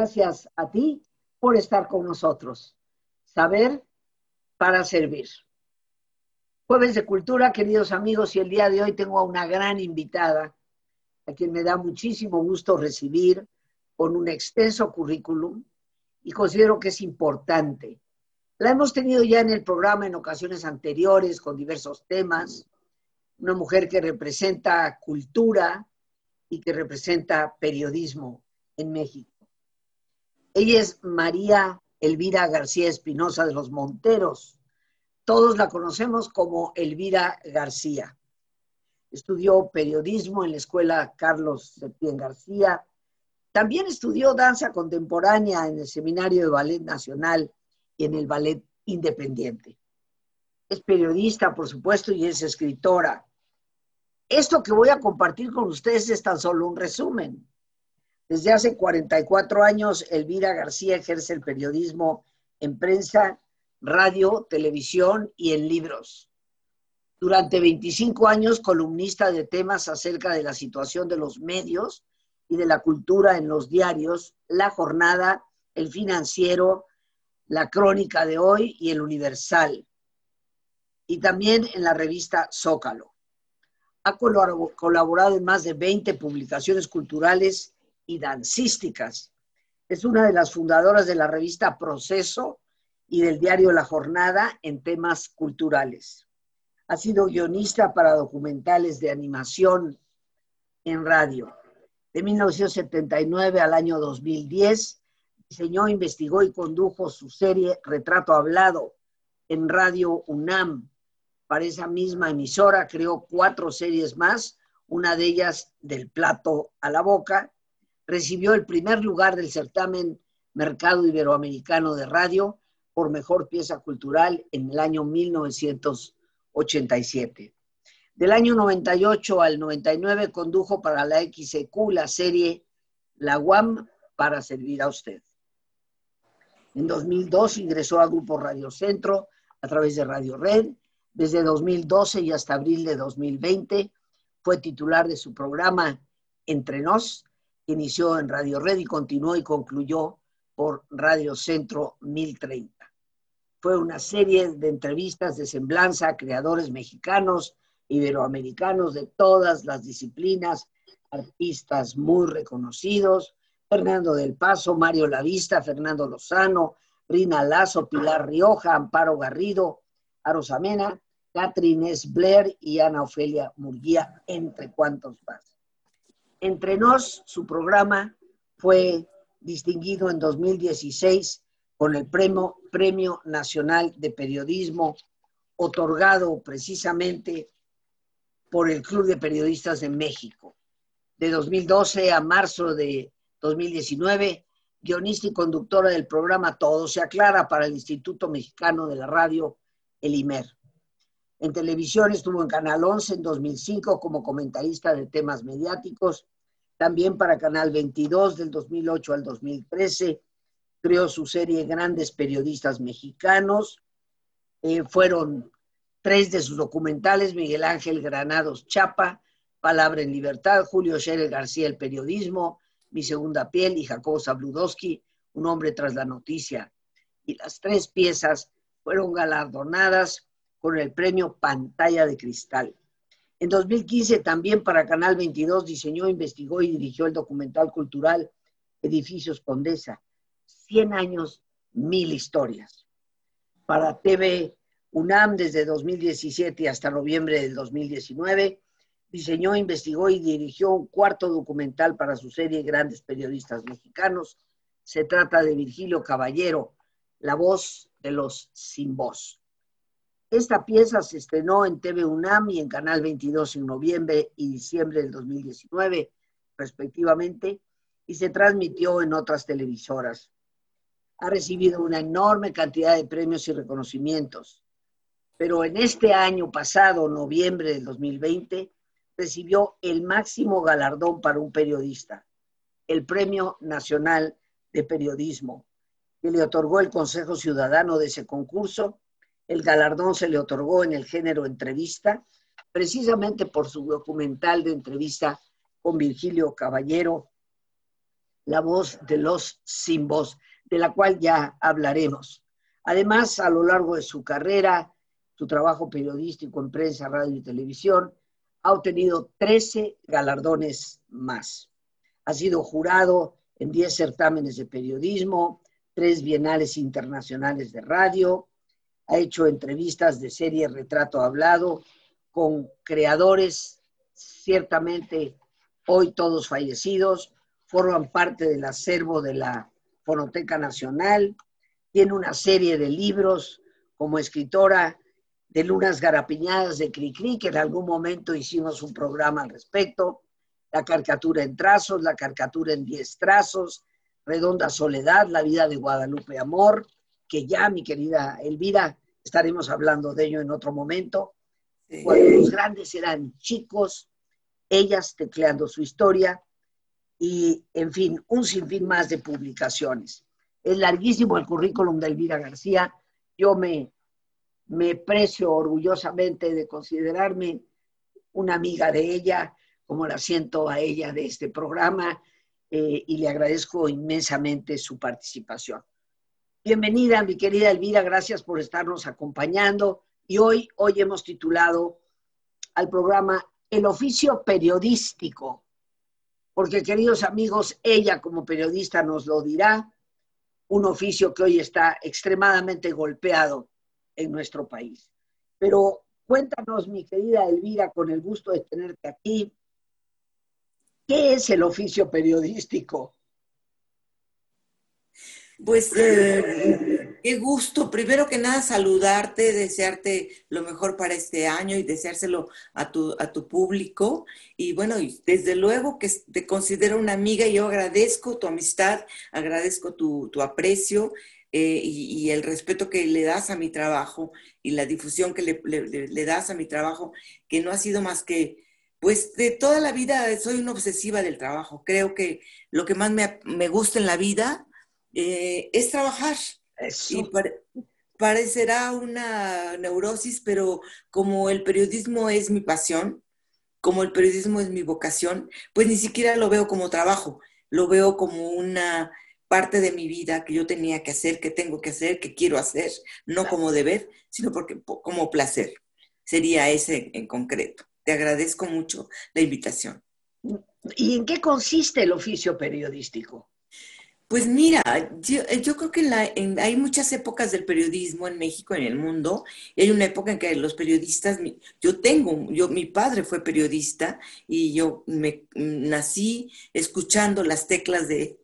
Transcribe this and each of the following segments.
Gracias a ti por estar con nosotros. Saber para servir. Jueves de Cultura, queridos amigos, y el día de hoy tengo a una gran invitada, a quien me da muchísimo gusto recibir con un extenso currículum y considero que es importante. La hemos tenido ya en el programa en ocasiones anteriores con diversos temas. Una mujer que representa cultura y que representa periodismo en México. Ella es María Elvira García Espinosa de los Monteros. Todos la conocemos como Elvira García. Estudió periodismo en la escuela Carlos Septién García. También estudió danza contemporánea en el Seminario de Ballet Nacional y en el Ballet Independiente. Es periodista, por supuesto, y es escritora. Esto que voy a compartir con ustedes es tan solo un resumen. Desde hace 44 años, Elvira García ejerce el periodismo en prensa, radio, televisión y en libros. Durante 25 años, columnista de temas acerca de la situación de los medios y de la cultura en los diarios, La Jornada, El Financiero, La Crónica de Hoy y El Universal. Y también en la revista Zócalo. Ha colaborado en más de 20 publicaciones culturales y dancísticas. Es una de las fundadoras de la revista Proceso y del diario La Jornada en temas culturales. Ha sido guionista para documentales de animación en radio. De 1979 al año 2010, diseñó, investigó y condujo su serie Retrato Hablado en Radio UNAM. Para esa misma emisora creó cuatro series más, una de ellas del plato a la boca, recibió el primer lugar del certamen Mercado Iberoamericano de Radio por mejor pieza cultural en el año 1987. Del año 98 al 99 condujo para la XEQ la serie La UAM para servir a usted. En 2002 ingresó a Grupo Radio Centro a través de Radio Red. Desde 2012 y hasta abril de 2020 fue titular de su programa Entre Nos, inició en Radio Red y continuó y concluyó por Radio Centro 1030. Fue una serie de entrevistas de semblanza a creadores mexicanos, iberoamericanos de todas las disciplinas, artistas muy reconocidos, Fernando del Paso, Mario Lavista, Fernando Lozano, Rina Lazo, Pilar Rioja, Amparo Garrido, Arosamena, Catherine S. Blair y Ana Ofelia Murguía, entre cuantos más. Entre nos, su programa fue distinguido en 2016 con el premio, premio Nacional de Periodismo, otorgado precisamente por el Club de Periodistas de México. De 2012 a marzo de 2019, guionista y conductora del programa Todo se aclara para el Instituto Mexicano de la Radio, el IMER. En televisión estuvo en Canal 11 en 2005 como comentarista de temas mediáticos. También para Canal 22 del 2008 al 2013 creó su serie Grandes Periodistas Mexicanos. Eh, fueron tres de sus documentales, Miguel Ángel Granados Chapa, Palabra en Libertad, Julio Scherer García, El Periodismo, Mi Segunda Piel y Jacobo Zabludowski, Un Hombre tras la Noticia. Y las tres piezas fueron galardonadas con el premio Pantalla de Cristal. En 2015 también para Canal 22 diseñó, investigó y dirigió el documental cultural Edificios Condesa, 100 años, mil historias. Para TV UNAM desde 2017 hasta noviembre del 2019, diseñó, investigó y dirigió un cuarto documental para su serie Grandes Periodistas Mexicanos. Se trata de Virgilio Caballero, la voz de los sin voz. Esta pieza se estrenó en TV UNAM y en Canal 22 en noviembre y diciembre del 2019, respectivamente, y se transmitió en otras televisoras. Ha recibido una enorme cantidad de premios y reconocimientos, pero en este año pasado, noviembre del 2020, recibió el máximo galardón para un periodista, el Premio Nacional de Periodismo, que le otorgó el Consejo Ciudadano de ese concurso el galardón se le otorgó en el género entrevista, precisamente por su documental de entrevista con Virgilio Caballero, la voz de los sin voz, de la cual ya hablaremos. Además, a lo largo de su carrera, su trabajo periodístico en prensa, radio y televisión, ha obtenido 13 galardones más. Ha sido jurado en 10 certámenes de periodismo, tres bienales internacionales de radio, ha hecho entrevistas de serie Retrato Hablado con creadores ciertamente hoy todos fallecidos, forman parte del acervo de la Fonoteca Nacional, tiene una serie de libros como escritora de Lunas Garapiñadas de Cricri, que en algún momento hicimos un programa al respecto, la caricatura en trazos, la caricatura en diez trazos, Redonda Soledad, la vida de Guadalupe Amor, que ya, mi querida Elvira, estaremos hablando de ello en otro momento. Cuando los grandes eran chicos, ellas tecleando su historia y, en fin, un sinfín más de publicaciones. Es larguísimo el currículum de Elvira García. Yo me, me precio orgullosamente de considerarme una amiga de ella, como la siento a ella de este programa, eh, y le agradezco inmensamente su participación. Bienvenida, mi querida Elvira, gracias por estarnos acompañando. Y hoy, hoy hemos titulado al programa El oficio periodístico, porque queridos amigos, ella como periodista nos lo dirá, un oficio que hoy está extremadamente golpeado en nuestro país. Pero cuéntanos, mi querida Elvira, con el gusto de tenerte aquí, ¿qué es el oficio periodístico? Pues eh, qué gusto, primero que nada saludarte, desearte lo mejor para este año y deseárselo a tu, a tu público. Y bueno, desde luego que te considero una amiga y yo agradezco tu amistad, agradezco tu, aprecio eh, y, el respeto que le das a mi trabajo y la difusión que le, das a mi trabajo, que no ha sido más que, pues de toda la vida soy una obsesiva del trabajo. Creo que lo que más me, me gusta en la vida eh, es trabajar. Y parecerá una neurosis, pero como el periodismo es mi pasión, como el periodismo es mi vocación, pues ni siquiera lo veo como trabajo, lo veo como una parte de mi vida que yo tenía que hacer, que tengo que hacer, que quiero hacer, no como deber, sino porque como placer. Sería ese en concreto. Te agradezco mucho la invitación. ¿Y en qué consiste el oficio periodístico? Pues mira, yo, eh, creo que hay muchas épocas del periodismo en México, en el mundo. Y hay una época en que los periodistas, yo tengo, yo, mi padre fue periodista y yo me nací escuchando las teclas de,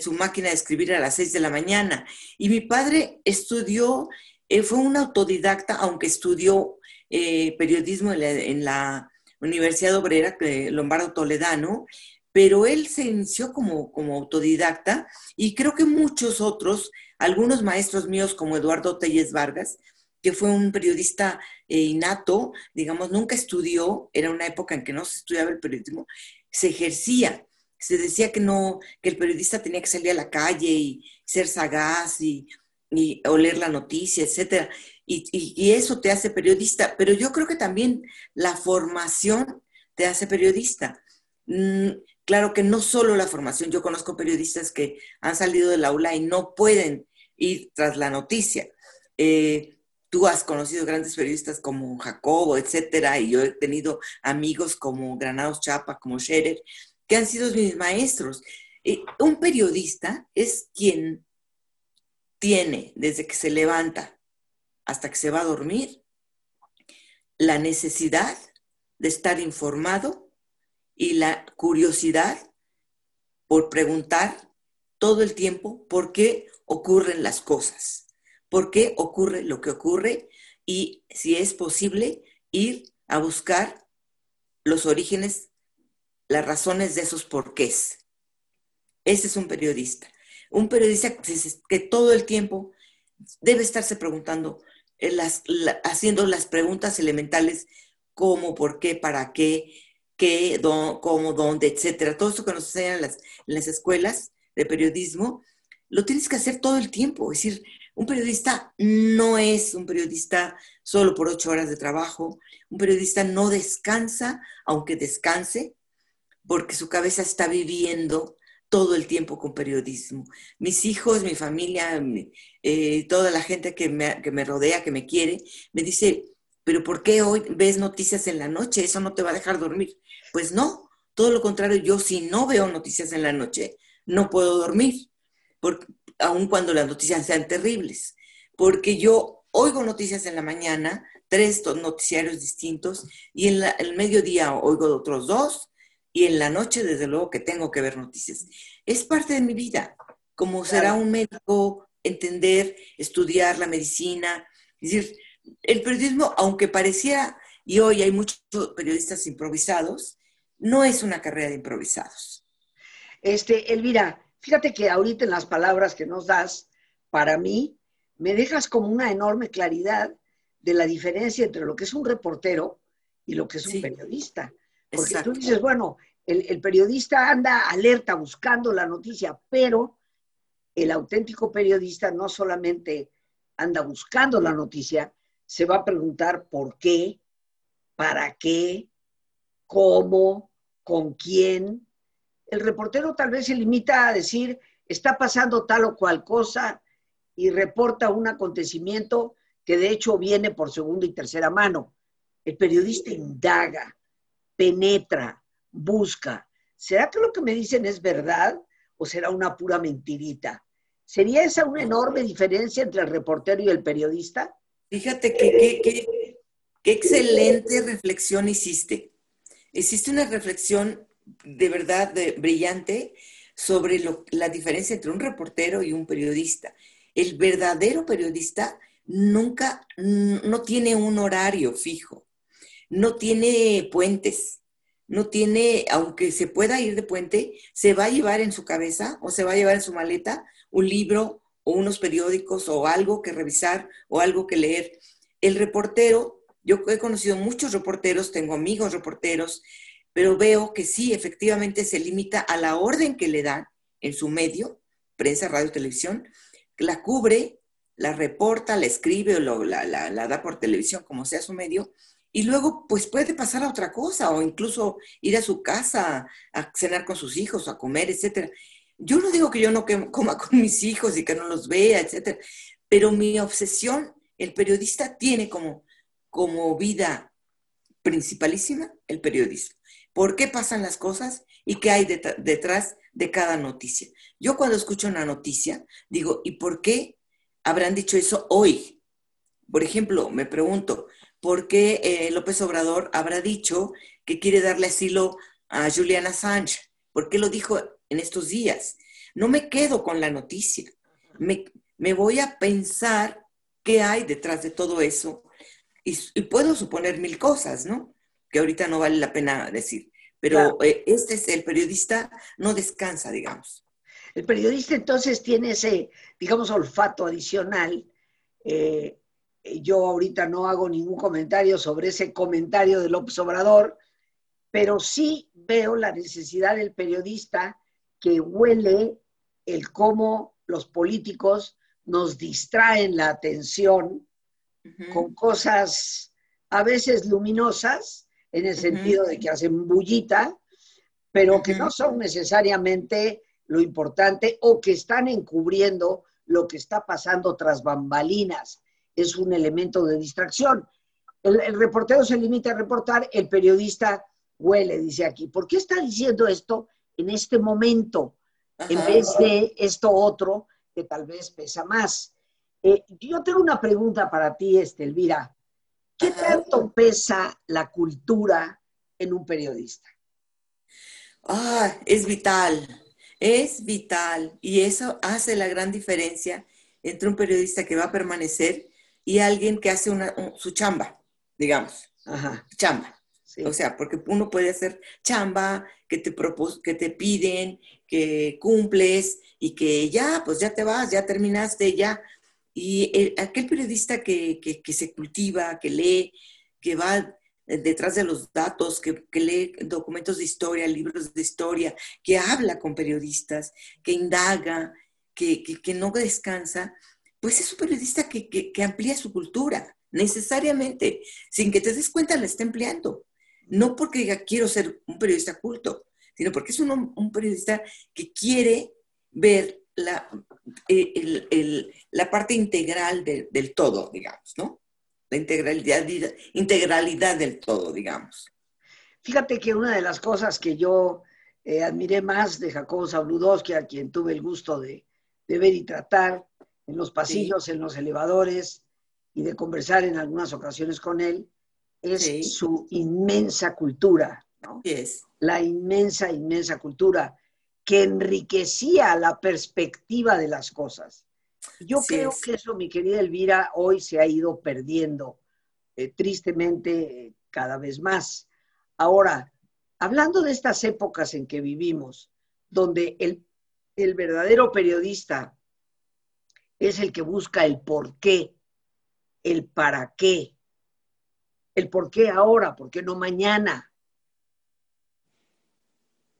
su máquina de escribir a las seis de la mañana. Y mi padre estudió, eh, fue un autodidacta, aunque estudió eh, periodismo en la Universidad Obrera, Lombardo Toledano, pero él se inició como, como autodidacta y creo que muchos otros, algunos maestros míos como Eduardo Telles Vargas, que fue un periodista eh, innato, digamos, nunca estudió, era una época en que no se estudiaba el periodismo, se ejercía. Se decía que no, que el periodista tenía que salir a la calle y ser sagaz y, oler la noticia, etcétera. Y, y, eso te hace periodista. Pero yo creo que también la formación te hace periodista. Claro que no solo la formación, yo conozco periodistas que han salido del aula y no pueden ir tras la noticia. Eh, tú has conocido grandes periodistas como Jacobo, etcétera, y yo he tenido amigos como Granados Chapa, como Scherer, que han sido mis maestros. Un periodista es quien tiene, desde que se levanta hasta que se va a dormir, la necesidad de estar informado y la curiosidad por preguntar todo el tiempo por qué ocurren las cosas, por qué ocurre lo que ocurre y si es posible ir a buscar los orígenes, las razones de esos porqués. Ese es un periodista. Un periodista que todo el tiempo debe estarse preguntando, eh, haciendo las preguntas elementales, cómo, por qué, para qué, qué, cómo, dónde, etcétera. Todo eso que nos enseñan en las, las escuelas de periodismo, lo tienes que hacer todo el tiempo. Es decir, un periodista no es un periodista solo por ocho horas de trabajo. Un periodista no descansa, aunque descanse, porque su cabeza está viviendo todo el tiempo con periodismo. Mis hijos, mi familia, eh, toda la gente que me, que me rodea, que me quiere, me dice, pero ¿por qué hoy ves noticias en la noche? Eso no te va a dejar dormir. Pues no, todo lo contrario, yo si no veo noticias en la noche, no puedo dormir, porque, aun cuando las noticias sean terribles, porque yo oigo noticias en la mañana, tres noticiarios distintos, y en el mediodía oigo otros dos, y en la noche, desde luego, que tengo que ver noticias. Es parte de mi vida, como será un médico, entender, estudiar la medicina. Es decir, el periodismo, aunque pareciera, y hoy hay muchos periodistas improvisados, no es una carrera de improvisados. Este, Elvira, fíjate que ahorita en las palabras que nos das, para mí, me dejas como una enorme claridad de la diferencia entre lo que es un reportero y lo que es un periodista. Porque tú dices, bueno, el, periodista anda alerta buscando la noticia, pero el auténtico periodista no solamente anda buscando la noticia, se va a preguntar por qué, para qué, cómo, con quién. El reportero tal vez se limita a decir, está pasando tal o cual cosa y reporta un acontecimiento que de hecho viene por segunda y tercera mano. El periodista indaga, penetra, busca. ¿Será que lo que me dicen es verdad o será una pura mentirita? ¿Sería esa una enorme diferencia entre el reportero y el periodista? Fíjate que qué excelente reflexión hiciste. Existe una reflexión de verdad brillante sobre la diferencia entre un reportero y un periodista. El verdadero periodista nunca, no tiene un horario fijo, no tiene puentes, no tiene, aunque se pueda ir de puente, se va a llevar en su cabeza o se va a llevar en su maleta un libro o unos periódicos o algo que revisar o algo que leer. El reportero, yo he conocido muchos reporteros, tengo amigos reporteros, pero veo que sí, efectivamente se limita a la orden que le dan en su medio, prensa, radio, televisión, la cubre, la reporta, la escribe o la, la da por televisión, como sea su medio, y luego pues puede pasar a otra cosa o incluso ir a su casa a cenar con sus hijos, a comer, etcétera. Yo no digo que yo no coma con mis hijos y que no los vea, etcétera, pero mi obsesión, el periodista tiene como, como vida principalísima el periodismo. ¿Por qué pasan las cosas y qué hay detrás de cada noticia? Yo cuando escucho una noticia digo, ¿y por qué habrán dicho eso hoy? Por ejemplo, me pregunto, por qué eh, López Obrador habrá dicho que quiere darle asilo a Julian Assange. ¿Por qué lo dijo en estos días? No me quedo con la noticia. Me, voy a pensar qué hay detrás de todo eso. Y, puedo suponer mil cosas, ¿no? Que ahorita no vale la pena decir. Pero eh, este es el periodista, no descansa, digamos. El periodista entonces tiene ese, digamos, olfato adicional eh, yo ahorita no hago ningún comentario sobre ese comentario del observador, pero sí veo la necesidad del periodista que huele el cómo los políticos nos distraen la atención con cosas a veces luminosas, en el sentido de que hacen bullita, pero que no son necesariamente lo importante o que están encubriendo lo que está pasando tras bambalinas es un elemento de distracción. El, reportero se limita a reportar, el periodista huele, dice aquí. ¿Por qué está diciendo esto en este momento en vez de esto otro que tal vez pesa más? Eh, yo tengo una pregunta para ti, este, Elvira. ¿Qué tanto pesa la cultura en un periodista? Ah, es vital, es vital. Y eso hace la gran diferencia entre un periodista que va a permanecer y alguien que hace una, su chamba, digamos. Ajá. Chamba. O sea, porque uno puede hacer chamba que te, que te piden, que cumples y que ya, pues ya te vas, ya terminaste, ya. Y aquel periodista que, que, se cultiva, que lee, que va detrás de los datos, que, que, lee documentos de historia, libros de historia, que habla con periodistas, que indaga, que, que no descansa, pues es un periodista que, amplía su cultura, necesariamente, sin que te des cuenta la está empleando. No porque diga quiero ser un periodista culto, sino porque es un, periodista que quiere ver la, eh, la parte integral del todo, digamos, ¿no? La integralidad, integralidad del todo, digamos. Fíjate que una de las cosas que yo eh, admiré más de Jacobo Zabludowski, a quien tuve el gusto de, ver y tratar en los pasillos, en los elevadores y de conversar en algunas ocasiones con él, es su inmensa cultura, ¿no? La inmensa, inmensa cultura que enriquecía la perspectiva de las cosas. Yo creo que eso, mi querida Elvira, hoy se ha ido perdiendo eh, tristemente cada vez más. Ahora, hablando de estas épocas en que vivimos, donde el, verdadero periodista es el que busca el por qué, el para qué, el por qué ahora, por qué no mañana.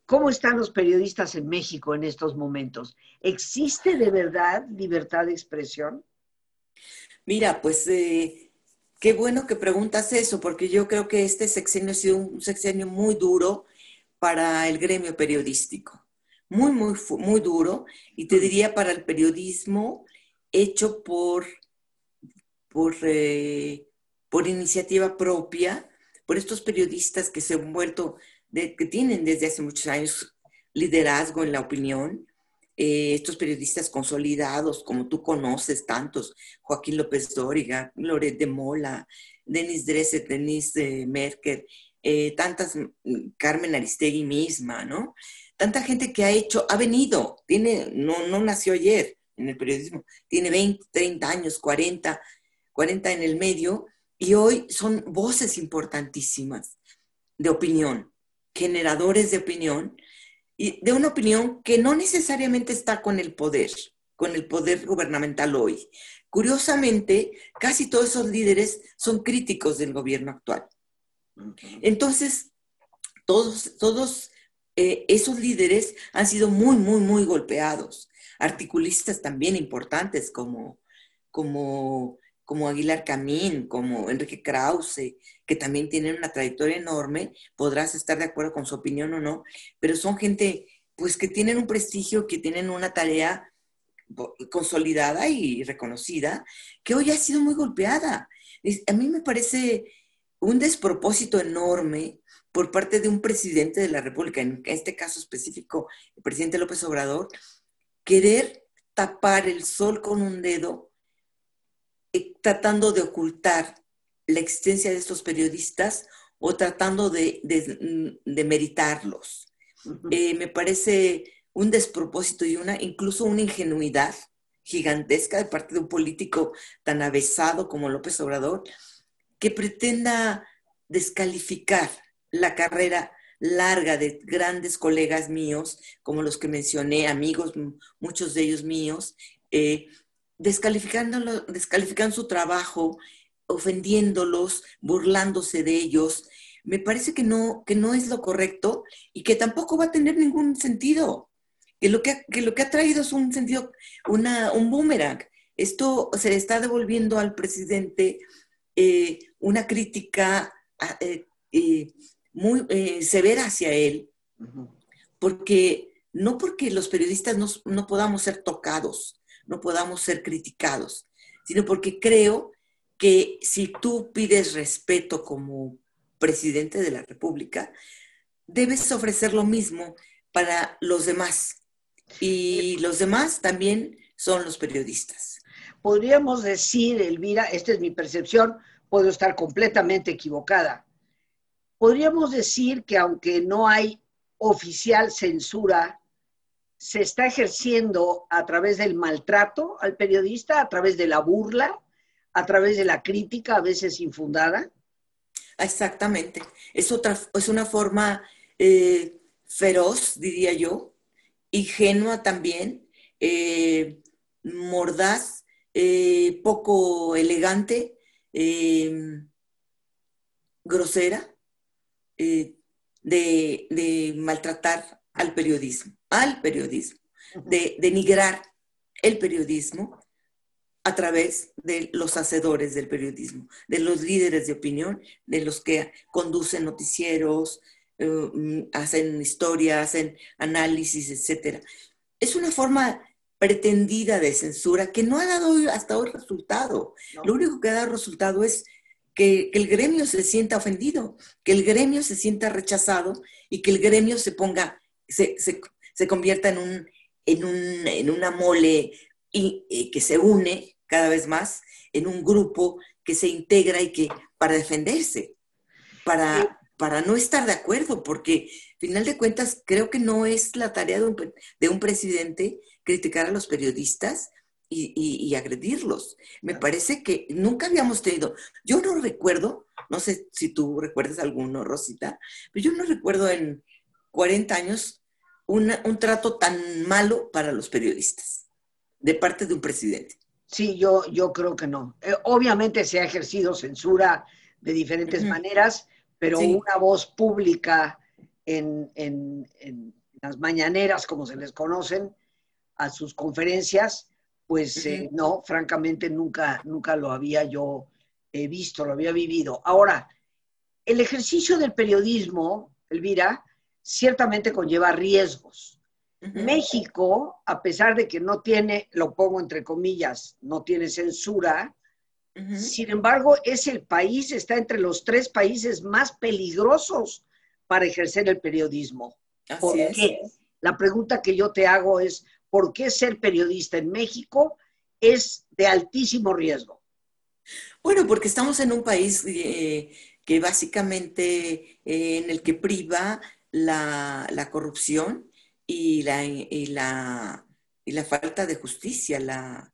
¿Cómo están los periodistas en México en estos momentos? ¿Existe de verdad libertad de expresión? Mira, pues eh, Qué bueno que preguntas eso, porque yo creo que este sexenio ha sido un sexenio muy duro para el gremio periodístico. Muy, muy, muy duro. Y te diría para el periodismo hecho por, por, eh, por iniciativa propia, por estos periodistas que se han vuelto, que tienen desde hace muchos años liderazgo en la opinión, eh, estos periodistas consolidados, como tú conoces, tantos, Joaquín López Dóriga, Loret de Mola, Denis Dresset, Denis eh, Merker, eh, tantas, mm, Carmen Aristegui misma, ¿no? Tanta gente que ha hecho, ha venido, tiene, no, no nació ayer en el periodismo, tiene 20, 30 años, 40, 40 en el medio, y hoy son voces importantísimas de opinión, generadores de opinión, y de una opinión que no necesariamente está con el poder, con el poder gubernamental hoy. Curiosamente, casi todos esos líderes son críticos del gobierno actual. Entonces, todos, todos eh, esos líderes han sido muy, muy, muy golpeados. Articulistas también importantes como, como como Aguilar Camín, como Enrique Krause, que también tienen una trayectoria enorme, podrás estar de acuerdo con su opinión o no, pero son gente pues que tienen un prestigio, que tienen una tarea consolidada y reconocida, que hoy ha sido muy golpeada. A mí me parece un despropósito enorme por parte de un presidente de la República, en este caso específico, el presidente López Obrador, querer tapar el sol con un dedo eh, tratando de ocultar la existencia de estos periodistas o tratando de, de, meritarlos. Eh, me parece un despropósito y una, incluso una ingenuidad gigantesca de parte de un político tan avesado como López Obrador, que pretenda descalificar la carrera larga de grandes colegas míos, como los que mencioné, amigos, muchos de ellos míos, eh, descalificando su trabajo, ofendiéndolos, burlándose de ellos. Me parece que no, que no es lo correcto y que tampoco va a tener ningún sentido. Que lo que, lo que ha traído es un sentido, una, un boomerang. Esto se le está devolviendo al presidente eh, una crítica eh, eh, muy severa hacia él, porque no porque los periodistas no, no podamos ser tocados, no podamos ser criticados, sino porque creo que si tú pides respeto como presidente de la República, debes ofrecer lo mismo para los demás. Y los demás también son los periodistas. Podríamos decir, Elvira, esta es mi percepción, puedo estar completamente equivocada. Podríamos decir que aunque no hay oficial censura se está ejerciendo a través del maltrato al periodista, a través de la burla, a través de la crítica, a veces infundada. Exactamente. Es, otra, es una forma eh, feroz, diría yo, ingenua también, eh, mordaz, eh, poco elegante, grosera, de, de maltratar al periodismo al periodismo, de denigrar el periodismo a través de los hacedores del periodismo, de los líderes de opinión, de los que conducen noticieros, eh, hacen historia, hacen análisis, etc. Es una forma pretendida de censura que no ha dado hasta hoy resultado. Lo único que ha dado resultado es que, el gremio se sienta ofendido, que el gremio se sienta rechazado y que el gremio se ponga, se, convierta en, un, en, un, en una mole y, que se une cada vez más en un grupo que se integra y que para defenderse, para, para no estar de acuerdo, porque final de cuentas creo que no es la tarea de un, de un presidente criticar a los periodistas y, agredirlos. Me parece que nunca habíamos tenido, yo no recuerdo, no sé si tú recuerdas alguno, Rosita, pero yo no recuerdo en 40 años un trato tan malo para los periodistas de parte de un presidente. Sí, yo, yo creo que no. Eh, obviamente se ha ejercido censura de diferentes maneras, pero una voz pública en, las mañaneras, como se les conocen, a sus conferencias, pues eh, no, francamente nunca, nunca lo había yo eh, visto, lo había vivido. Ahora, el ejercicio del periodismo, Elvira, ciertamente conlleva riesgos. México, a pesar de que no tiene, lo pongo entre comillas, no tiene censura, sin embargo, es el país, está entre los tres países más peligrosos para ejercer el periodismo. ¿Por qué? La pregunta que yo te hago es, ¿por qué ser periodista en México es de altísimo riesgo? Bueno, porque estamos en un país eh, que básicamente eh, en el que priva la, corrupción y la, y la, y la falta de justicia, la,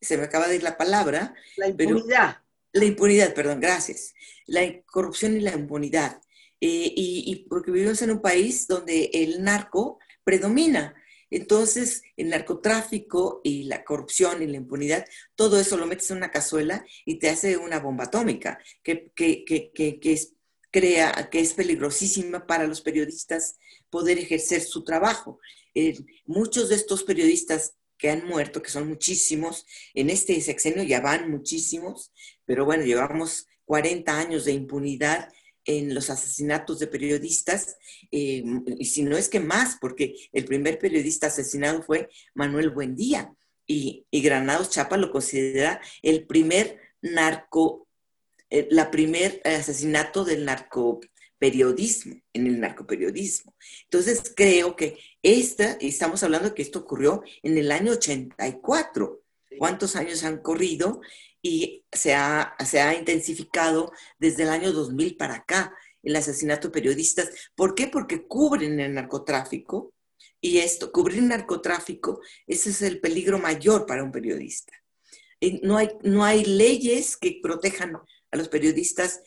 se me acaba de ir la palabra. La impunidad. la impunidad, perdón, gracias. La corrupción y la impunidad. Eh, y, porque vivimos en un país donde el narco predomina. Entonces, el narcotráfico y la corrupción y la impunidad, todo eso lo metes en una cazuela y te hace una bomba atómica que, es, crea, que es peligrosísima para los periodistas poder ejercer su trabajo. Eh, muchos de estos periodistas que han muerto, que son muchísimos. En este sexenio ya van muchísimos, pero bueno, llevamos 40 años de impunidad en los asesinatos de periodistas, eh, y si no es que más, porque el primer periodista asesinado fue Manuel Buendía, y, y Granados Chapa lo considera el primer narco, eh, la primer asesinato del narco periodismo, en el narcoperiodismo. Entonces creo que esta, y estamos hablando de que esto ocurrió en el año 84. ¿Cuántos años han corrido? Y se ha, se ha intensificado desde el año 2000 para acá el asesinato de periodistas. ¿Por qué? Porque cubren el narcotráfico. Y esto, cubrir narcotráfico, ese es el peligro mayor para un periodista. No hay, no hay leyes que protejan a los periodistas,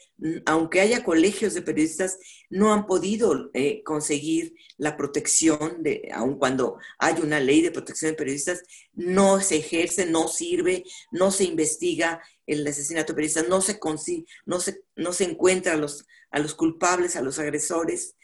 aunque haya colegios de periodistas, no han podido eh, conseguir la protección, de, aun cuando hay una ley de protección de periodistas, no se ejerce, no sirve, no se investiga el asesinato de periodistas, no se, no se, no se encuentra a los, a los culpables, a los agresores.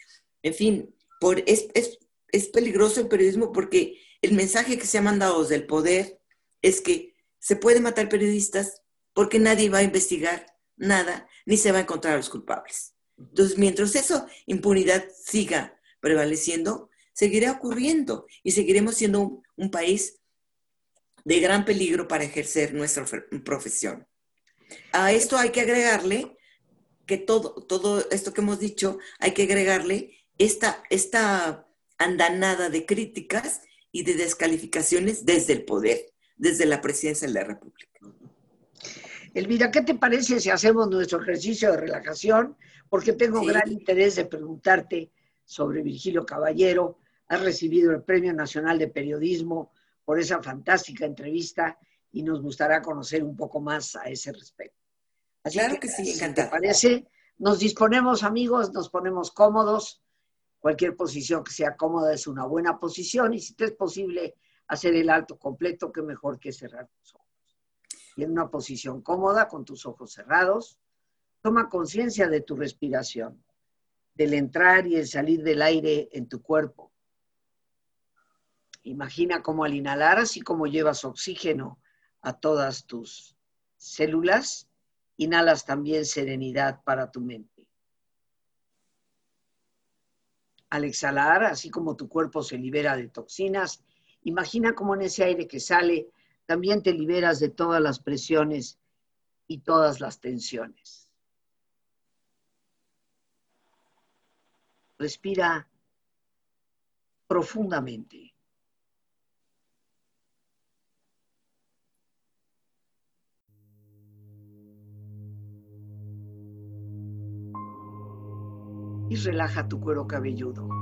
En fin, por, es, es, es peligroso el periodismo porque el mensaje que se ha mandado desde el poder es que se puede matar periodistas porque nadie va a investigar nada, ni se va a encontrar a los culpables. Entonces, mientras eso, impunidad siga prevaleciendo, seguirá ocurriendo y seguiremos siendo un, país de gran peligro para ejercer nuestra profesión. A esto hay que agregarle que todo, todo esto que hemos dicho, hay que agregarle esta, esta andanada de críticas y de descalificaciones desde el poder, desde la presidencia de la República. Elvira, ¿qué te parece si hacemos nuestro ejercicio de relajación? Porque tengo gran interés de preguntarte sobre Virgilio Caballero. Has recibido el Premio Nacional de Periodismo por esa fantástica entrevista y nos gustará conocer un poco más a ese respecto. Así claro que, sí, si ¿Te parece? Nos disponemos, amigos, nos ponemos cómodos. Cualquier posición que sea cómoda es una buena posición y si te es posible hacer el alto completo, qué mejor que cerrar ojos y en una posición cómoda con tus ojos cerrados. Toma conciencia de tu respiración, del entrar y el salir del aire en tu cuerpo. Imagina cómo al inhalar, así como llevas oxígeno a todas tus células, inhalas también serenidad para tu mente. Al exhalar, así como tu cuerpo se libera de toxinas, imagina cómo en ese aire que sale también te liberas de todas las presiones y todas las tensiones. Respira profundamente. Y relaja tu cuero cabelludo.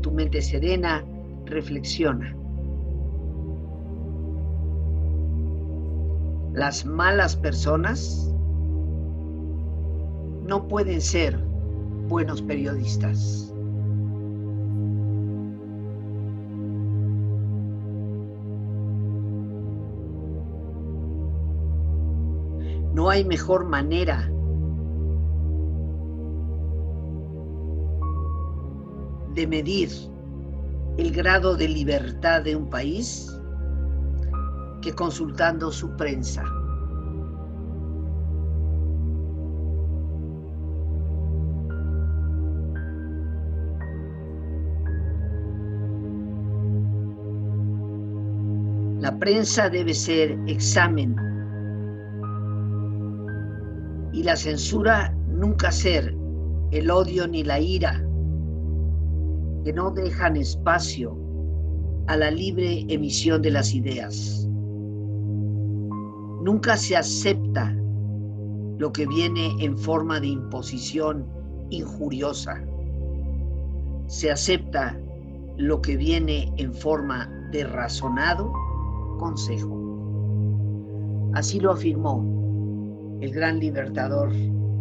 Tu mente serena, reflexiona. Las malas personas no pueden ser buenos periodistas. No hay mejor manera de medir el grado de libertad de un país que consultando su prensa. La prensa debe ser examen y la censura nunca ser el odio ni la ira que no dejan espacio a la libre emisión de las ideas. Nunca se acepta lo que viene en forma de imposición injuriosa. Se acepta lo que viene en forma de razonado consejo. Así lo afirmó el gran libertador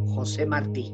José Martí.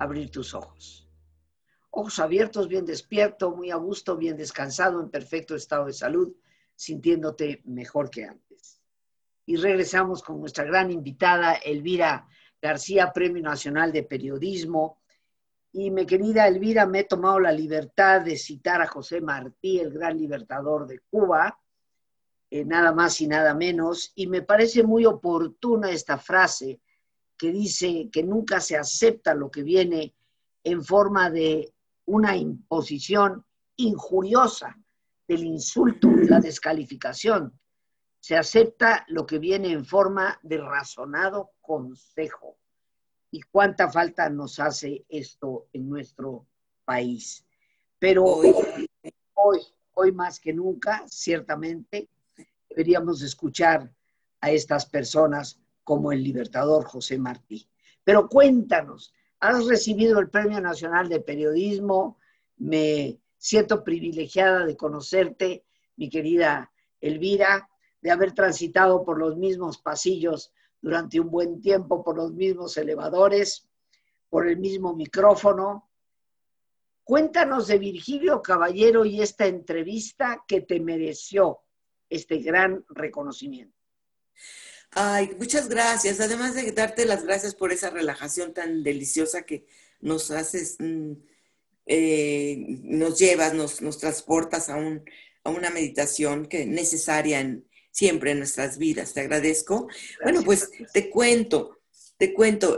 abrir tus ojos. Ojos abiertos, bien despierto, muy a gusto, bien descansado, en perfecto estado de salud, sintiéndote mejor que antes. Y regresamos con nuestra gran invitada, Elvira García, Premio Nacional de Periodismo. Y mi querida Elvira, me he tomado la libertad de citar a José Martí, el gran libertador de Cuba, eh, nada más y nada menos, y me parece muy oportuna esta frase que dice que nunca se acepta lo que viene en forma de una imposición injuriosa, del insulto, de la descalificación. Se acepta lo que viene en forma de razonado consejo. ¿Y cuánta falta nos hace esto en nuestro país? Pero hoy, hoy, hoy más que nunca, ciertamente, deberíamos escuchar a estas personas como el libertador José Martí. Pero cuéntanos, has recibido el Premio Nacional de Periodismo, me siento privilegiada de conocerte, mi querida Elvira, de haber transitado por los mismos pasillos durante un buen tiempo, por los mismos elevadores, por el mismo micrófono. Cuéntanos de Virgilio Caballero y esta entrevista que te mereció este gran reconocimiento. Ay, muchas gracias. Además de darte las gracias por esa relajación tan deliciosa que nos haces, mm, eh, nos llevas, nos, nos transportas a, un, a una meditación que necesaria siempre en nuestras vidas. Te agradezco. bueno, pues te cuento, te cuento.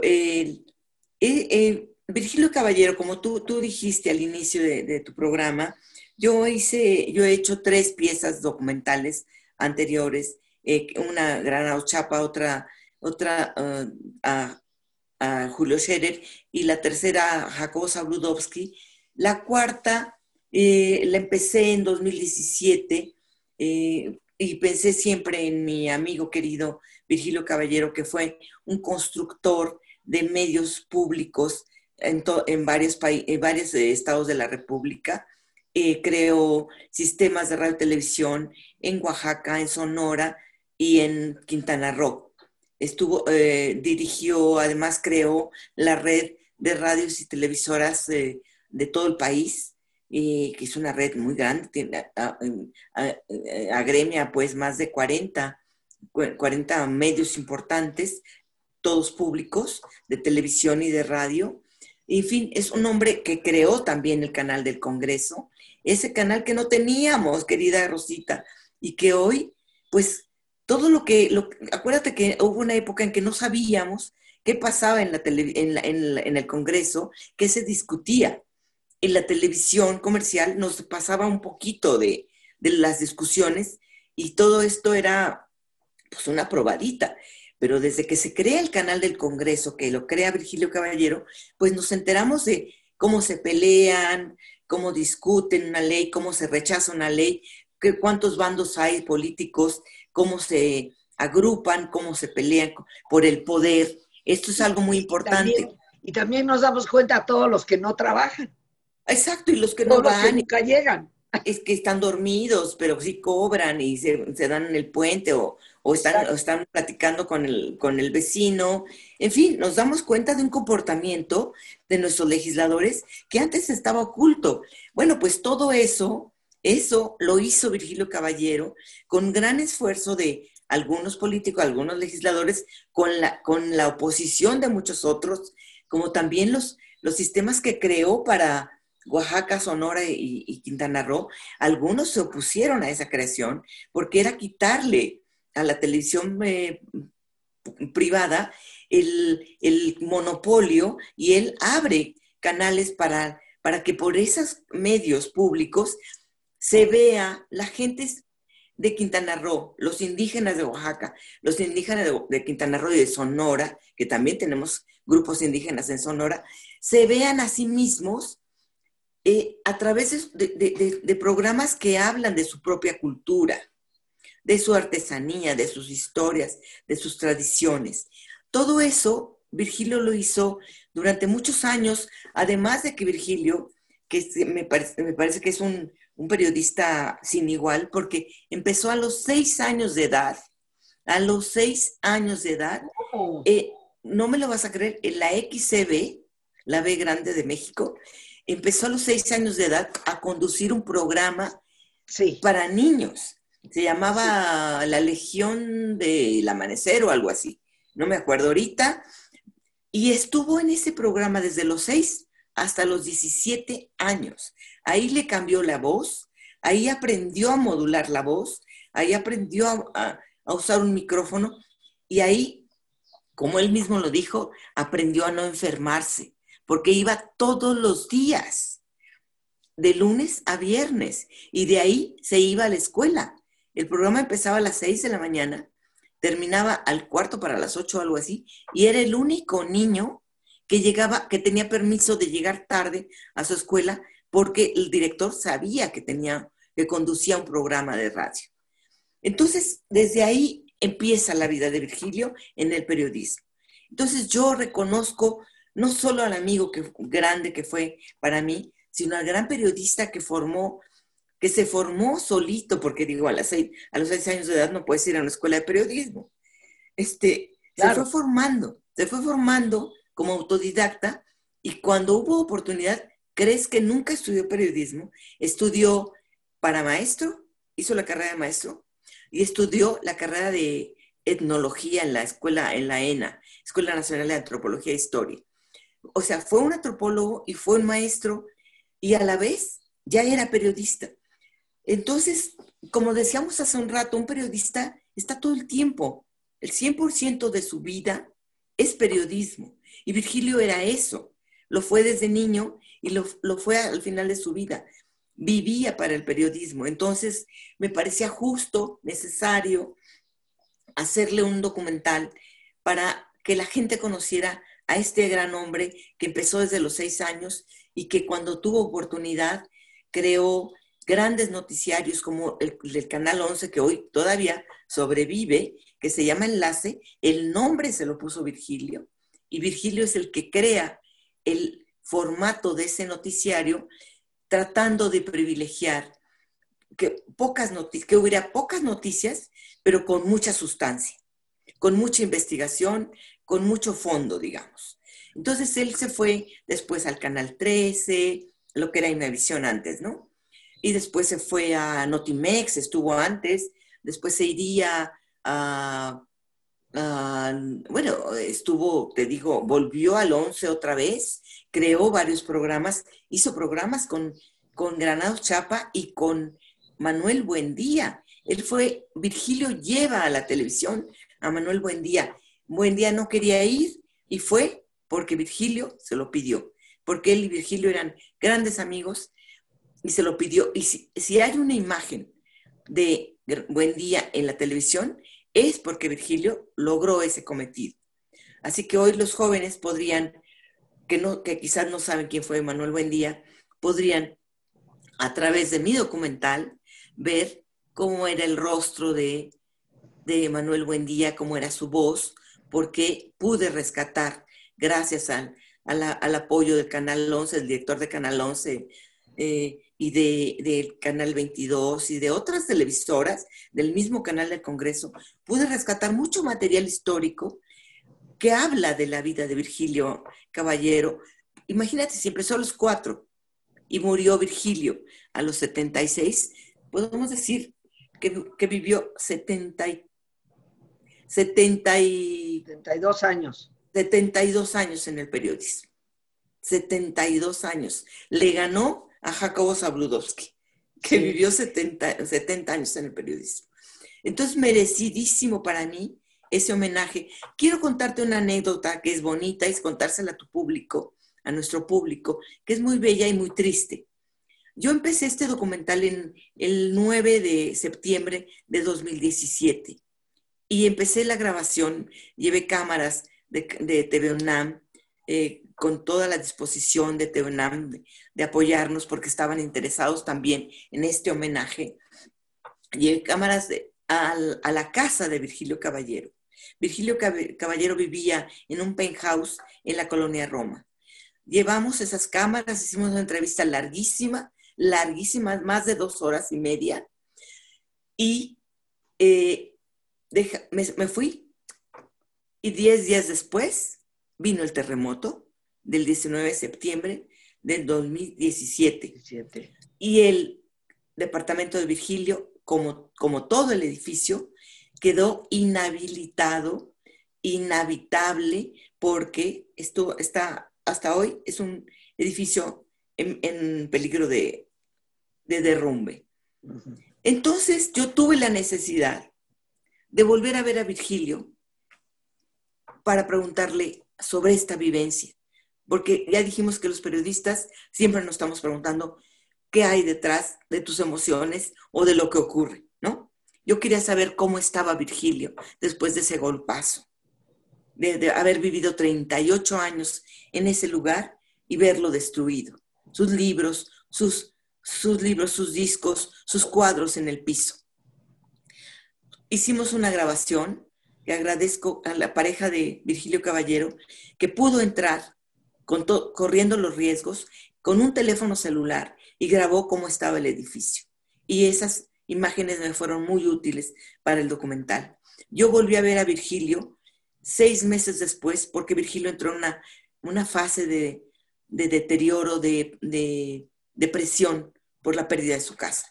Virgilio Caballero, como tú, tú dijiste al inicio de, de tu programa, yo hice, yo he hecho tres piezas documentales anteriores eh, una Gran Chapa, otra, otra uh, a, Julio Scherer y la tercera a Jacobo Zabludowski. La cuarta eh, la empecé en 2017 eh, y pensé siempre en mi amigo querido Virgilio Caballero, que fue un constructor de medios públicos en, en varios, en varios estados de la República. creó sistemas de radio y televisión en Oaxaca, en Sonora, y en Quintana Roo. estuvo, eh, dirigió, además creó la red de radios y televisoras de todo el país, que es una red muy grande, tiene, agremia pues más de 40, 40 medios importantes, todos públicos, de televisión y de radio. En fin, es un hombre que creó también el canal del Congreso, ese canal que no teníamos, querida Rosita, y que hoy, pues, todo lo que, lo, acuérdate que hubo una época en que no sabíamos qué pasaba en, la en, el Congreso, qué se discutía. En la televisión comercial nos pasaba un poquito de, las discusiones y todo esto era pues una probadita. Pero desde que se crea el canal del Congreso, que lo crea Virgilio Caballero, pues nos enteramos de cómo se pelean, cómo discuten una ley, cómo se rechaza una ley, cuántos bandos hay políticos, cómo se agrupan, cómo se pelean por el poder. Esto es algo muy importante. Y también, nos damos cuenta a todos los que no trabajan. Exacto, y los que no van. que nunca llegan. Es que están dormidos, pero sí cobran y se, dan en el puente o, o están, o están platicando con el, con el vecino. En fin, nos damos cuenta de un comportamiento de nuestros legisladores que antes estaba oculto. Bueno, pues todo eso, eso lo hizo Virgilio Caballero con gran esfuerzo de algunos políticos, algunos legisladores, con la, con la oposición de muchos otros, como también los, los sistemas que creó para Oaxaca, Sonora y, Quintana Roo, algunos se opusieron a esa creación porque era quitarle a la televisión eh, privada el, monopolio y él abre canales para, para que por esos medios públicos se vea la gente de Quintana Roo, los indígenas de Oaxaca, los indígenas de, Quintana Roo y de Sonora, que también tenemos grupos indígenas en Sonora, se vean a sí mismos eh, a través de programas que hablan de su propia cultura de su artesanía, de sus historias, de sus tradiciones. Todo eso Virgilio lo hizo durante muchos años, además de que Virgilio, que me parece, me parece que es un, periodista sin igual, porque empezó a los seis años de edad, a los seis años de edad, oh. eh, no me lo vas a creer, en la XCB, la B Grande de México, empezó a los seis años de edad a conducir un programa para niños. Se llamaba La Legión del Amanecer o algo así. No me acuerdo ahorita. Y estuvo en ese programa desde los 6 hasta los 17 años. Ahí le cambió la voz, ahí aprendió a modular la voz, ahí aprendió a, usar un micrófono y ahí, como él mismo lo dijo, aprendió a no enfermarse, porque iba todos los días, de lunes a viernes, y de ahí se iba a la escuela. El programa empezaba a las 6 de la mañana, terminaba al cuarto para las 8 o algo así, y era el único niño que llegaba, que tenía permiso de llegar tarde a su escuela porque el director sabía que tenía, que conducía un programa de radio. Entonces, desde ahí empieza la vida de Virgilio en el periodismo. Entonces, yo reconozco no solo al amigo que, grande que fue para mí, sino al gran periodista que formó que se formó solito, porque digo, a, las seis, a los seis años de edad no puedes ir a una escuela de periodismo. Este, Se fue formando, se fue formando como autodidacta y cuando hubo oportunidad, ¿crees que nunca estudió periodismo? Estudió para maestro, hizo la carrera de maestro y estudió la carrera de etnología en la escuela, en la ENA, Escuela Nacional de Antropología e Historia. O sea, fue un antropólogo y fue un maestro y a la vez ya era periodista. Entonces, como decíamos hace un rato, un periodista está todo el tiempo. El 100% de su vida es periodismo. Y Virgilio era eso. Lo fue desde niño y lo, fue al final de su vida. Vivía para el periodismo. Entonces, me parecía justo, necesario, hacerle un documental para que la gente conociera a este gran hombre que empezó desde los seis años y que cuando tuvo oportunidad creó grandes noticiarios como el, Canal 11, que hoy todavía sobrevive, que se llama Enlace, el nombre se lo puso Virgilio, y Virgilio es el que crea el formato de ese noticiario tratando de privilegiar que, pocas que hubiera pocas noticias, pero con mucha sustancia. con mucha investigación, con mucho fondo, digamos. Entonces él se fue después al Canal 13, lo que era visión antes, ¿no? Y después se fue a Notimex, estuvo antes, después se iría a, bueno, estuvo, te digo, volvió al 11 otra vez, creó varios programas, hizo programas con, con Granados Chapa y con Manuel Buendía. Él fue, Virgilio lleva a la televisión a Manuel Buendía. Buendía no quería ir y fue porque Virgilio se lo pidió, porque él y Virgilio eran grandes amigos y se lo pidió. Y si hay una imagen de Buendía en la televisión, es porque Virgilio logró ese cometido. Así que hoy los jóvenes podrían, que, no, que quizás no saben quién fue Manuel Buendía, podrían a través de mi documental ver cómo era el rostro de, de Manuel Buendía, cómo era su voz, porque pude rescatar, gracias al, al apoyo del Canal 11, el director de Canal 11, eh, y del Canal 22 y de otras televisoras del mismo canal del Congreso, pude rescatar mucho material histórico que habla de la vida de Virgilio Caballero. Imagínate, si empezó a los cuatro y murió Virgilio a los 76, podemos decir que, que vivió 70 70 y, 72 años. 72 años en el periodismo. 72 años. Le ganó a Jacobo Zabludowski, que vivió 70, 70 años en el periodismo. Entonces, merecidísimo para mí ese homenaje. Quiero contarte una anécdota que es bonita, es contársela a tu público, a nuestro público, que es muy bella y muy triste. Yo empecé este documental en el 9 de septiembre de 2017 y empecé la grabación, llevé cámaras de, de TV UNAM, eh, con toda la disposición de Teonam de, apoyarnos porque estaban interesados también en este homenaje. Y cámaras a, la casa de Virgilio Caballero. Virgilio Caballero vivía en un penthouse en la colonia Roma. Llevamos esas cámaras, hicimos una entrevista larguísima, larguísima, más de dos horas y media. Y eh, me fui. Y diez días después vino el terremoto del 19 de septiembre del 2017. Y el departamento de Virgilio, como, como todo el edificio, quedó inhabilitado, inhabitable, porque esto está, hasta hoy es un edificio en, peligro de, derrumbe. Entonces yo tuve la necesidad de volver a ver a Virgilio para preguntarle sobre esta vivencia porque ya dijimos que los periodistas siempre nos estamos preguntando qué hay detrás de tus emociones o de lo que ocurre, ¿no? Yo quería saber cómo estaba Virgilio después de ese golpazo, de, haber vivido 38 años en ese lugar y verlo destruido. Sus libros, sus, sus libros, sus discos, sus cuadros en el piso. Hicimos una grabación que agradezco a la pareja de Virgilio Caballero que pudo entrar corriendo los riesgos con un teléfono celular y grabó cómo estaba el edificio. Y esas imágenes me fueron muy útiles para el documental. Yo volví a ver a Virgilio seis meses después porque Virgilio entró en una, una fase de, deterioro, de, depresión por la pérdida de su casa.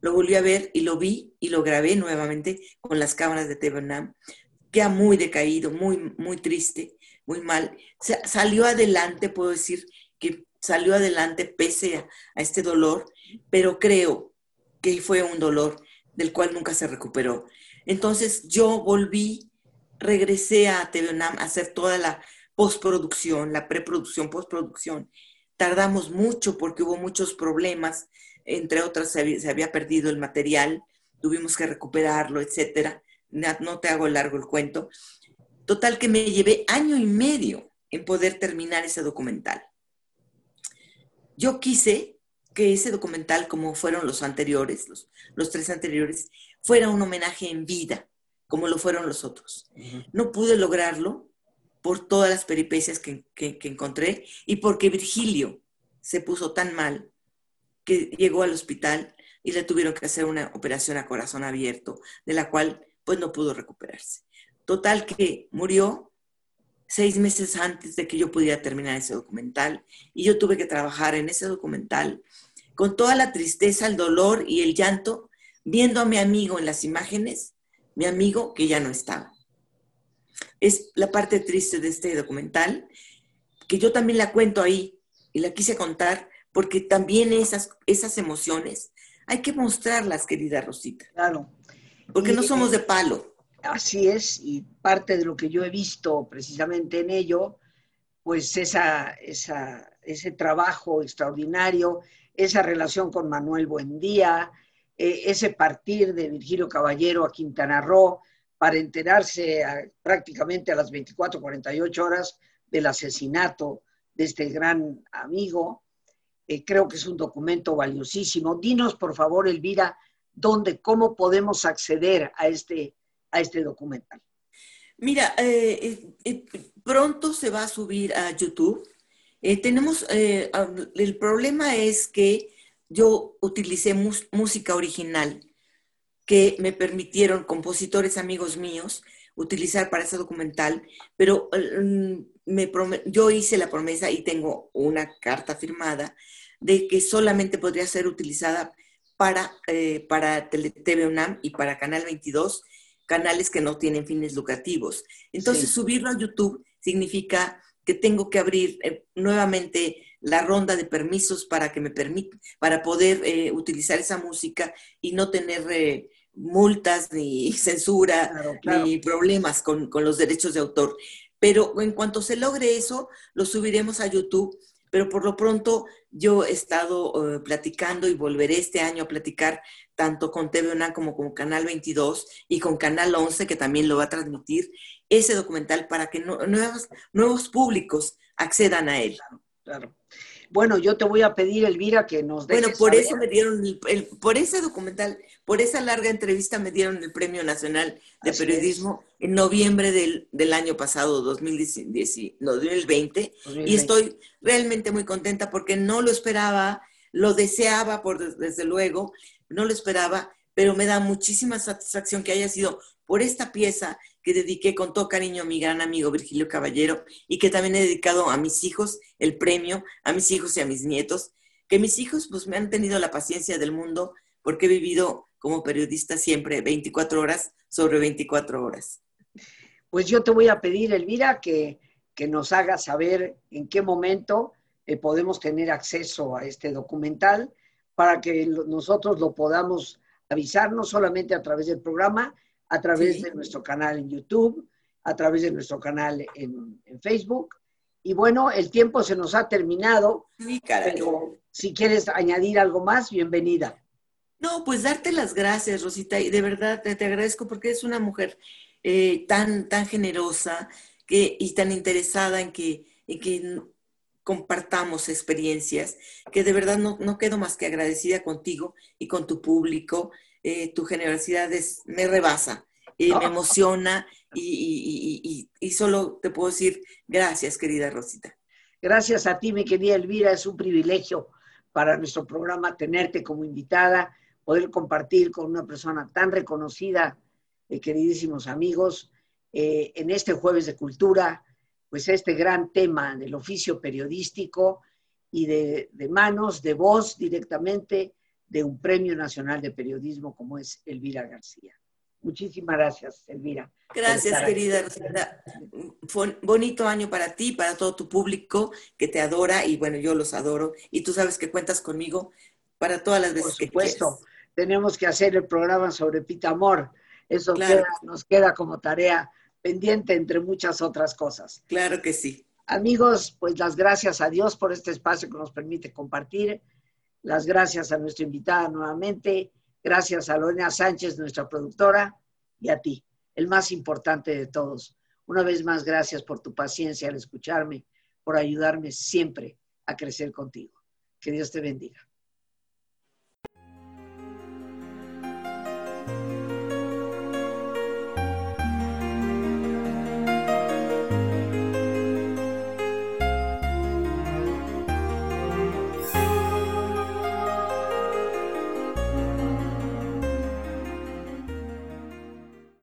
Lo volví a ver y lo vi y lo grabé nuevamente con las cámaras de TV ha muy decaído, muy, muy triste muy mal. salió adelante, puedo decir que salió adelante pese a, este dolor, pero creo que fue un dolor del cual nunca se recuperó. Entonces yo volví, regresé a TV a hacer toda la postproducción, la preproducción, postproducción. Tardamos mucho porque hubo muchos problemas, entre otras se había, perdido el material, tuvimos que recuperarlo, etcétera. No te hago largo el cuento. Total que me llevé año y medio en poder terminar ese documental. Yo quise que ese documental, como fueron los anteriores, los, tres anteriores, fuera un homenaje en vida, como lo fueron los otros. No pude lograrlo por todas las peripecias que, que, encontré y porque Virgilio se puso tan mal que llegó al hospital y le tuvieron que hacer una operación a corazón abierto, de la cual pues no pudo recuperarse Total que murió seis meses antes de que yo pudiera terminar ese documental y yo tuve que trabajar en ese documental con toda la tristeza, el dolor y el llanto, viendo a mi amigo en las imágenes, mi amigo que ya no estaba. Es la parte triste de este documental, que yo también la cuento ahí y la quise contar porque también esas, esas emociones hay que mostrarlas, querida Rosita. Claro. Porque no somos de palo. Así es, y parte de lo que yo he visto precisamente en ello, pues esa, esa, ese trabajo extraordinario, esa relación con Manuel Buendía, eh, ese partir de Virgilio Caballero a Quintana Roo para enterarse prácticamente a las 24, 48 horas del asesinato de este gran amigo. Eh, creo que es un documento valiosísimo. Dinos, por favor, Elvira, dónde, cómo podemos acceder a este, a este documental. Mira, eh, pronto se va a subir a YouTube. tenemos, el problema es que yo utilicé música original que me permitieron compositores amigos míos utilizar para ese documental, pero mm, me yo hice la promesa y tengo una carta firmada de que solamente podría ser utilizada para, eh, para TV UNAM y para Canal 22, canales que no tienen fines lucrativos. Entonces, subirlo a YouTube significa que tengo que abrir eh, nuevamente la ronda de permisos para que me permita, para poder eh, utilizar esa música y no tener eh, multas ni censura ni problemas con, con, los derechos de autor. Pero en cuanto se logre eso, lo subiremos a YouTube. Pero por lo pronto yo he estado platicando y volveré este año a platicar tanto con TV UNAM como con Canal 22 y con Canal 11, que también lo va a transmitir, ese documental para que nuevos, nuevos públicos accedan a él. Claro. Bueno, yo te voy a pedir, Elvira, que nos dejes Bueno, por eso me dieron, el, por ese documental, por esa larga entrevista me dieron el Premio Nacional de Periodismo en noviembre del, año pasado, 2010, 2020, y estoy realmente muy contenta porque no lo esperaba, lo deseaba por desde luego, no lo esperaba, pero me da muchísima satisfacción que haya sido por esta pieza que dediqué con todo cariño a mi gran amigo Virgilio Caballero y que también he dedicado a mis hijos el premio, a mis hijos y a mis nietos, que mis hijos pues me han tenido la paciencia del mundo porque he vivido como periodista siempre 24 horas sobre 24 horas. Pues yo te voy a pedir, Elvira, que, que nos hagas saber en qué momento eh, podemos tener acceso a este documental para que nosotros lo podamos avisar, no solamente a través del programa, a través de nuestro canal en YouTube, a través de nuestro canal en, Facebook. Y bueno, el tiempo se nos ha terminado, sí, pero si quieres añadir algo más, bienvenida. No, pues darte las gracias, Rosita, y de verdad te, agradezco porque es una mujer eh, tan, tan generosa que, y tan interesada en que, en que compartamos experiencias, que de verdad no, quedo más que agradecida contigo y con tu público. Eh, tu generosidad es, me rebasa, y me emociona y, y, solo te puedo decir gracias, querida Rosita. Gracias a ti, mi querida Elvira, es un privilegio para nuestro programa tenerte como invitada, poder compartir con una persona tan reconocida, eh, queridísimos amigos, eh, en este jueves de cultura, pues este gran tema del oficio periodístico y de, manos, de voz directamente de un premio nacional de periodismo como es Elvira García. Muchísimas gracias, Elvira. Gracias, querida Fue bonito año para ti, para todo tu público que te adora y bueno, yo los adoro y tú sabes que cuentas conmigo para todas las veces Por supuesto, tenemos que hacer el programa sobre Pita Amor. Eso nos queda como tarea pendiente entre muchas otras cosas. Claro que sí. Amigos, pues las gracias a Dios por este espacio que nos permite compartir. Las gracias a nuestra invitada nuevamente. Gracias a Lorena Sánchez, nuestra productora, y a ti, el más importante de todos. Una vez más, gracias por tu paciencia al escucharme, por ayudarme siempre a crecer contigo. Que Dios te bendiga.